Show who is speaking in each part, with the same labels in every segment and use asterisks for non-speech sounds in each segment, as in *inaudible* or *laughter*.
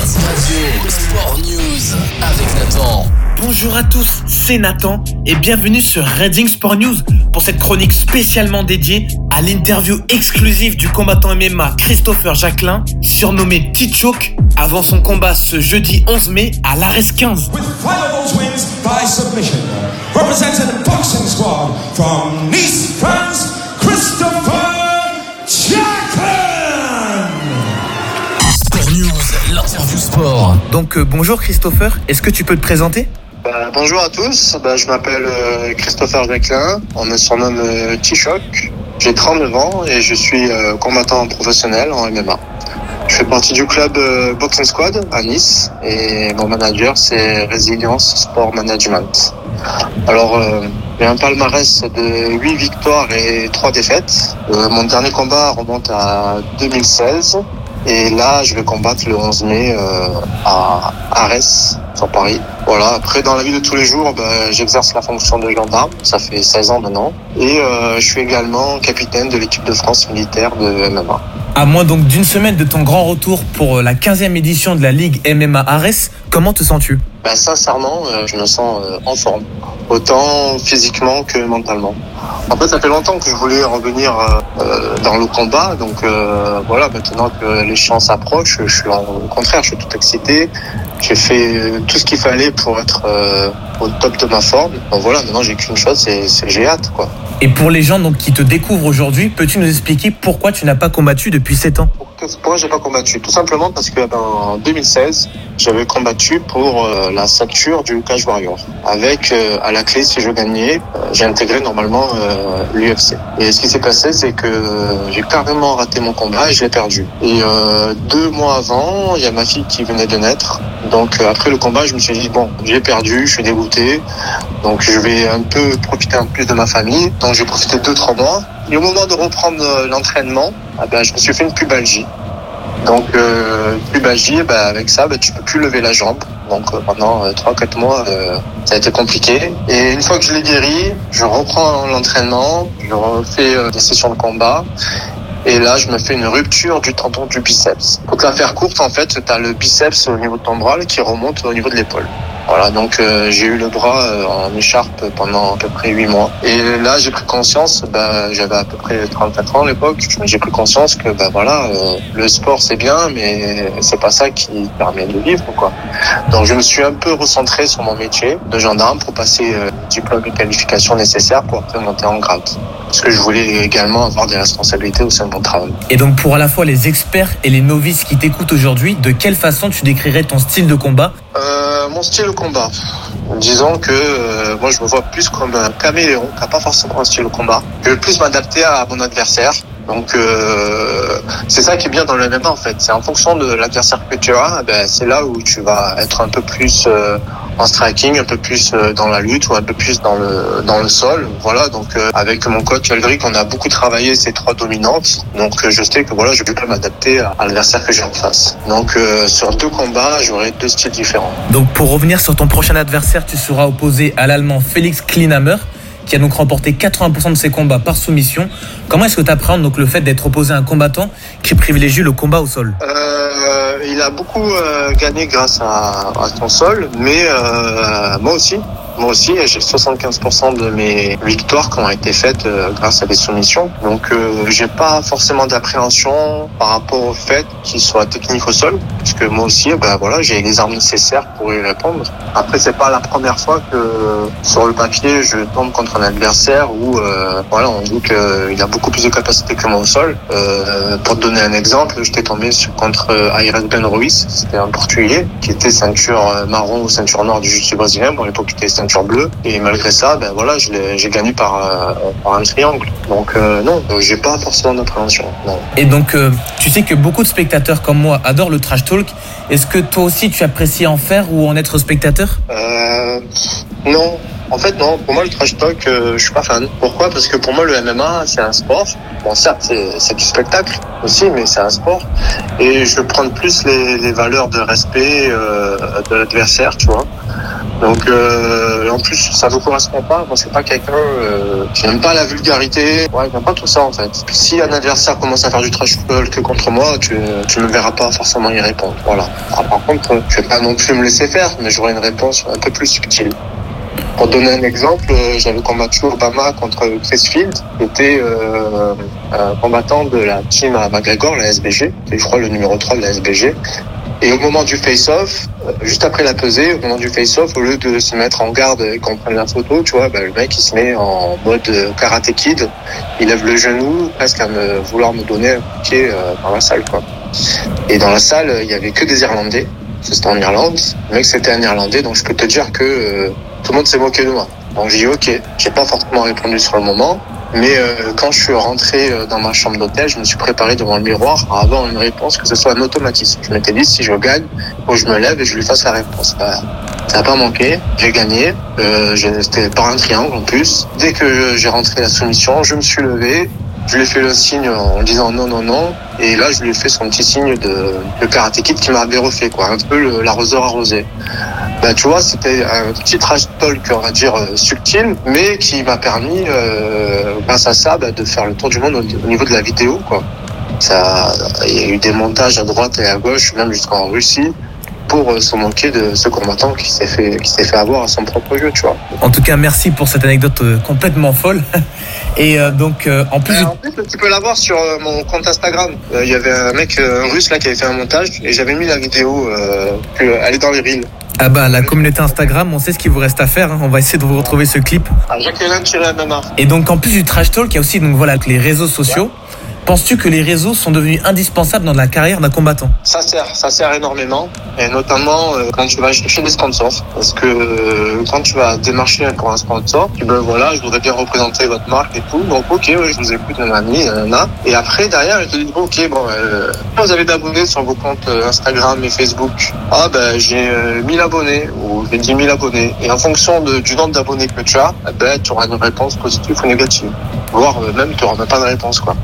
Speaker 1: Radio Sport News avec Nathan.
Speaker 2: Bonjour à tous, c'est Nathan et bienvenue sur Reading Sport News pour cette chronique spécialement dédiée à l'interview exclusive du combattant MMA Christopher Jacquelin, surnommé Tichouk, avant son combat ce jeudi 11 mai à l'Ares 15.
Speaker 3: with
Speaker 2: Donc euh, bonjour Christopher, est-ce que tu peux te présenter?
Speaker 4: Bah, bonjour à tous, Bah, je m'appelle euh, Christopher Jacquelin, on me surnomme euh, T-Shock. J'ai 39 ans et je suis euh, combattant professionnel en MMA. Je fais partie du club Boxing Squad à Nice et mon manager c'est Résilience Sport Management. Alors, j'ai un palmarès de 8 victoires et 3 défaites. Mon dernier combat remonte à 2016 et là je vais combattre le 11 mai euh, à Arès sur Paris. Voilà, après dans la vie de tous les jours, ben, j'exerce la fonction de gendarme, ça fait 16 ans maintenant. Et euh, je suis également capitaine de l'équipe de France militaire de MMA.
Speaker 2: À moins donc d'une semaine de ton grand retour pour euh, la 15e édition de la Ligue MMA Ares, comment te sens-tu?
Speaker 4: Ben, sincèrement, euh, je me sens euh, en forme, autant physiquement que mentalement. En fait, ça fait longtemps que je voulais revenir dans le combat, donc voilà, maintenant que l'échéance approche, je suis au contraire, je suis tout excité. J'ai fait tout ce qu'il fallait pour être au top de ma forme. Donc voilà, maintenant j'ai qu'une chose, c'est j'ai hâte, quoi.
Speaker 2: Et pour les gens donc qui te découvrent aujourd'hui, peux-tu nous expliquer pourquoi tu n'as pas combattu depuis 7 ans?
Speaker 4: Pourquoi j'ai pas combattu? Tout simplement parce que ben, en 2016, j'avais combattu pour euh, la ceinture du Cage Warrior. Avec euh, à la clé, si je gagnais, euh, j'ai intégré normalement euh, l'UFC. Et ce qui s'est passé, c'est que j'ai carrément raté mon combat et je l'ai perdu. Et deux mois avant, il y a ma fille qui venait de naître. Donc après le combat, je me suis dit bon, j'ai perdu, je suis dégoûté. Donc je vais un peu profiter un peu plus de ma famille. Donc j'ai profité deux trois mois. Et au moment de reprendre euh, l'entraînement, ah ben, je me suis fait une pubalgie. Donc euh, pubalgie, ben, avec ça, ben, tu peux plus lever la jambe. Donc euh, pendant euh, 3-4 mois, ça a été compliqué. Et une fois que je l'ai guéri, je reprends l'entraînement, je refais des sessions de combat. Et là, je me fais une rupture du tendon du biceps. Pour te la faire courte, en fait, tu as le biceps au niveau de ton bras qui remonte au niveau de l'épaule. Voilà, donc euh, j'ai eu le bras euh, en écharpe pendant à peu près 8 mois. Et là, j'ai pris conscience, ben, j'avais à peu près 34 ans à l'époque, j'ai pris conscience que ben, voilà, euh, le sport c'est bien, mais c'est pas ça qui permet de vivre. quoi. Donc je me suis un peu recentré sur mon métier de gendarme pour passer euh, diplôme et qualification nécessaires pour après monter en grade. Parce que je voulais également avoir des responsabilités au sein de mon travail.
Speaker 2: Et donc pour à la fois les experts et les novices qui t'écoutent aujourd'hui, de quelle façon tu décrirais ton style de combat?
Speaker 4: Euh, mon style de combat. Disons que euh, moi je me vois plus comme un caméléon qui n'a pas forcément un style de combat. Je vais plus m'adapter à mon adversaire. Donc euh, c'est ça qui est bien dans le MMA en fait. C'est en fonction de l'adversaire que tu as, ben, c'est là où tu vas être un peu plus euh, en striking, un peu plus euh, dans la lutte ou un peu plus dans le dans le sol. Voilà. Donc euh, avec mon coach Eldrick, on a beaucoup travaillé ces trois dominantes. Donc euh, je sais que voilà, je vais pas m'adapter à, l'adversaire que j'ai en face. Donc sur deux combats, j'aurai deux styles différents.
Speaker 2: Donc pour revenir sur ton prochain adversaire, tu seras opposé à l'allemand Félix Klinhammer, qui a donc remporté 80% de ses combats par soumission. Comment est-ce que tu appréhendes donc le fait d'être opposé à un combattant qui privilégie le combat au sol?
Speaker 4: Euh, il a beaucoup euh, gagné grâce à, à son sol, mais euh, moi aussi. Moi aussi, j'ai 75% de mes victoires qui ont été faites euh, grâce à des soumissions. Donc, euh, j'ai pas forcément d'appréhension par rapport au fait qu'il soit technique au sol, parce que moi aussi, ben voilà, j'ai les armes nécessaires pour y répondre. Après, c'est pas la première fois que sur le papier, je tombe contre un adversaire où, euh, voilà, on dit qu'il a beaucoup plus de capacité que moi au sol. Euh, pour te donner un exemple, j'étais tombé contre euh, Aires Ben Ruiz, c'était un Portugais qui était ceinture euh, marron ou ceinture noire du jiu-jitsu brésilien. Bon, à l'époque, était ceinture bleue. Et malgré ça, ben voilà, j'ai gagné par, euh, par un triangle. Donc euh, non, euh, j'ai pas forcément d'appréhension.
Speaker 2: Et donc tu sais que beaucoup de spectateurs comme moi adorent le trash talk. Est-ce que toi aussi tu apprécies en faire ou en être spectateur?
Speaker 4: Euh, non. En fait, non. Pour moi, le trash talk, euh, je suis pas fan. Pourquoi? Parce que pour moi, le MMA, c'est un sport. Bon, certes, c'est c'est du spectacle aussi, mais c'est un sport. Et je prends plus les, les valeurs de respect euh, de l'adversaire, tu vois. Donc euh, en plus ça ne correspond pas. Moi c'est pas quelqu'un euh, qui n'aime pas la vulgarité. Ouais, j'aime pas tout ça en fait. Si un adversaire commence à faire du trash talk contre moi, tu tu me verras pas forcément y répondre. Voilà. Par contre, je vais pas non plus me laisser faire, mais j'aurai une réponse un peu plus subtile. Pour donner un exemple, euh, j'avais combattu Obama contre Chris Field, qui était euh, un combattant de la team à McGregor, la SBG, et je crois le numéro 3 de la SBG. Et au moment du face-off, euh, juste après la pesée, au moment du face-off, au lieu de se mettre en garde et qu'on prenne la photo, tu vois, bah, le mec il se met en mode euh, karaté kid, il lève le genou presque à me vouloir me donner un pied euh, dans la salle, quoi. Et dans la salle, il y avait que des Irlandais. C'était en Irlande. Le mec c'était un Irlandais, donc je peux te dire que euh, tout le monde s'est moqué de moi. Donc j'ai dit ok, j'ai pas forcément répondu sur le moment, mais euh, quand je suis rentré euh, dans ma chambre d'hôtel, je me suis préparé devant le miroir à avoir une réponse, que ce soit un automatisme. Je m'étais dit si je gagne, faut que je me lève et je lui fasse la réponse. Bah, ça n'a pas manqué, j'ai gagné, euh, c'était par un triangle en plus. Dès que j'ai rentré la soumission, je me suis levé, je lui ai fait le signe en disant non, non, non. Et là, je lui ai fait son petit signe de, de karaté qui m'avait refait, quoi. Un peu l'arroseur arrosé. Bah, tu vois, c'était un petit trash talk, on va dire, euh, subtil, mais qui m'a permis, euh, grâce à ça, bah, de faire le tour du monde au, au niveau de la vidéo, quoi. Ça, il y a eu des montages à droite et à gauche, même jusqu'en Russie, pour euh, se moquer de ce combattant qui s'est fait, qui s'est fait avoir à son propre jeu, tu vois.
Speaker 2: En tout cas, merci pour cette anecdote euh, complètement folle. *laughs* Et euh, donc, euh, en plus,
Speaker 4: en plus, tu peux la voir sur mon compte Instagram. Il y avait un mec un russe là qui avait fait un montage et j'avais mis la vidéo. Euh, elle est dans les reels.
Speaker 2: Ah bah, la communauté Instagram, on sait ce qu'il vous reste à faire. hein. On va essayer de vous retrouver ce clip.
Speaker 4: Ah, Jacqueline.
Speaker 2: Et donc, en plus du trash talk, il y a aussi donc voilà les réseaux sociaux. Penses-tu que les réseaux sont devenus indispensables dans la carrière d'un combattant?
Speaker 4: Ça sert, ça sert énormément, et notamment euh, quand tu vas chercher des sponsors, parce que euh, quand tu vas démarcher pour un sponsor, tu dis ben voilà, je voudrais bien représenter votre marque et tout, donc ok, je vous écoute, nanani, nanana. et après derrière ils te bon, ok, bon, euh, vous avez d'abonnés sur vos comptes euh, Instagram et Facebook. Ah ben j'ai euh, 1000 abonnés ou j'ai 10 000 abonnés, et en fonction du nombre d'abonnés que tu as, eh ben tu auras une réponse positive ou négative, voire euh, même tu n'auras même pas de réponse quoi.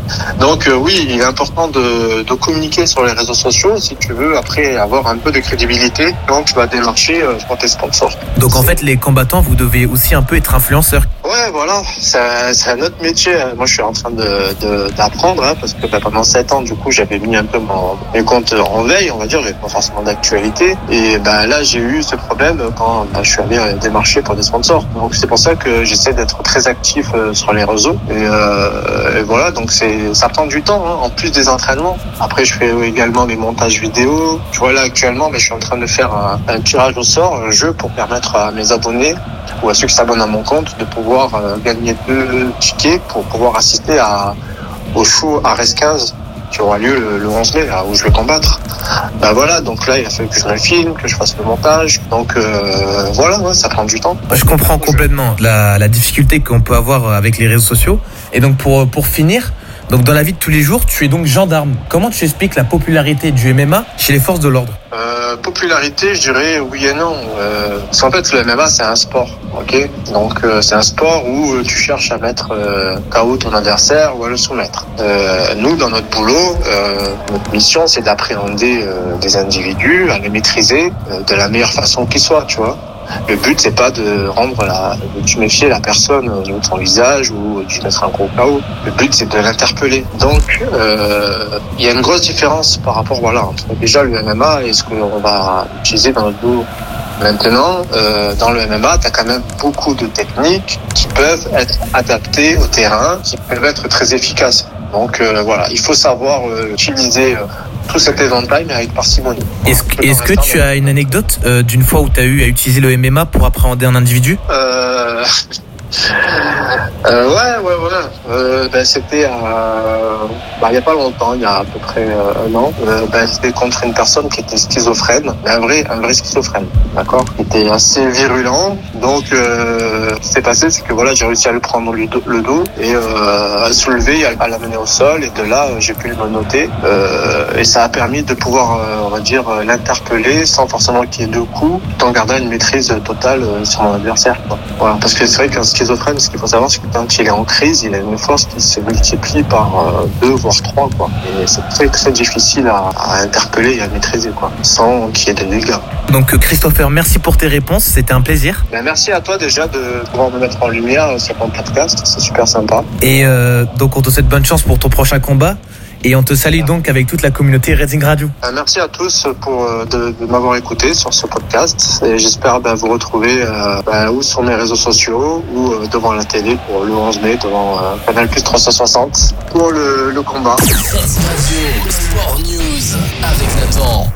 Speaker 4: Donc euh, oui, il est important de, de communiquer sur les réseaux sociaux si tu veux après avoir un peu de crédibilité quand tu vas démarcher euh, pour tes sponsors.
Speaker 2: Donc, en fait, les combattants, vous devez aussi un peu être influenceurs.
Speaker 4: Ouais, voilà, c'est un- autre métier. Moi, je suis en train de de- d'apprendre hein, parce que bah, pendant sept ans, du coup, j'avais mis un peu mon, mes comptes en veille, on va dire, j'avais pas forcément d'actualité. Et ben là, j'ai eu ce problème quand bah, je suis allé euh, démarcher pour des sponsors. Donc c'est pour ça que j'essaie d'être très actif euh, sur les réseaux. Et, euh, et voilà, donc c'est ça prend du temps, hein, en plus des entraînements. Après, je fais également mes montages vidéo. Tu vois là actuellement, ben, je suis en train de faire un, un tirage au sort, un jeu pour permettre à mes abonnés ou à ceux qui s'abonnent à mon compte de pouvoir euh, gagner deux tickets pour pouvoir assister à, au show Ares 15 qui aura lieu le, le 11 mai, où je vais combattre. Ben voilà, donc là, il a fallu que je me filme, que je fasse le montage. Donc euh, voilà, ça prend du temps.
Speaker 2: Je comprends complètement la, la difficulté qu'on peut avoir avec les réseaux sociaux. Et donc, pour, pour finir, donc dans la vie de tous les jours, tu es donc gendarme. Comment tu expliques la popularité du MMA chez les forces de l'ordre
Speaker 4: Euh, popularité, je dirais oui et non. Euh, qu'en fait, le MMA, c'est un sport, ok? Donc, euh, c'est un sport où euh, tu cherches à mettre euh, KO ton adversaire ou à le soumettre. Euh, nous, dans notre boulot, notre mission, c'est d'appréhender des individus, à les maîtriser de la meilleure façon qui soit, tu vois? Le but, c'est pas de rendre la, de tuméfier la personne de son visage ou lui mettre un gros KO. Le but, c'est de l'interpeller. Donc, euh, il y a une grosse différence par rapport, voilà, entre déjà le MMA et ce qu'on va utiliser dans notre boulot. Maintenant, euh, dans le MMA, tu as quand même beaucoup de techniques qui peuvent être adaptées au terrain, qui peuvent être très efficaces. Donc euh, voilà, il faut savoir euh, utiliser tout cet éventail, mais avec parcimonie.
Speaker 2: Est-ce que- que tu as une anecdote d'une fois où tu as eu à utiliser le MMA pour appréhender un individu? *laughs*
Speaker 4: Euh... euh, ouais, ouais, ouais. Euh, ben, c'était à... bah, il y a pas longtemps, il y a à peu près euh, un an. Euh, ben, c'était contre une personne qui était schizophrène, un vrai, un vrai schizophrène, d'accord? Qui était assez virulent. Donc, euh, ce qui s'est passé, c'est que voilà, j'ai réussi à lui prendre le dos, le dos et euh, à le soulever, à, l'amener au sol. Et de là, euh, j'ai pu le. Euh, et ça a permis de pouvoir, euh, on va dire, euh, l'interpeller sans forcément qu'il y ait deux coups, tout en gardant une maîtrise totale euh, sur mon adversaire. Quoi. Voilà, parce que c'est vrai qu'un schizophrène. Ce qu'il faut savoir, c'est que quand il est en crise, il a une force qui se multiplie par euh, deux, voire trois. Quoi. Et c'est très, très difficile à, à interpeller et à maîtriser, quoi, sans qu'il y ait des dégâts.
Speaker 2: Donc euh, Christopher, merci pour tes réponses, c'était un plaisir.
Speaker 4: Ben, merci à toi déjà de pouvoir me mettre en lumière sur ton podcast, c'est super sympa.
Speaker 2: Et euh, donc on te souhaite bonne chance pour ton prochain combat. Et on te salue donc avec toute la communauté Redding Radio.
Speaker 4: Euh, merci à tous pour euh, de, de m'avoir écouté sur ce podcast et j'espère ben, vous retrouver euh, ben, ou sur mes réseaux sociaux ou euh, devant la télé pour le 11 mai devant euh, Canal Plus 360 pour le, le combat.
Speaker 1: Sport News avec Nathan.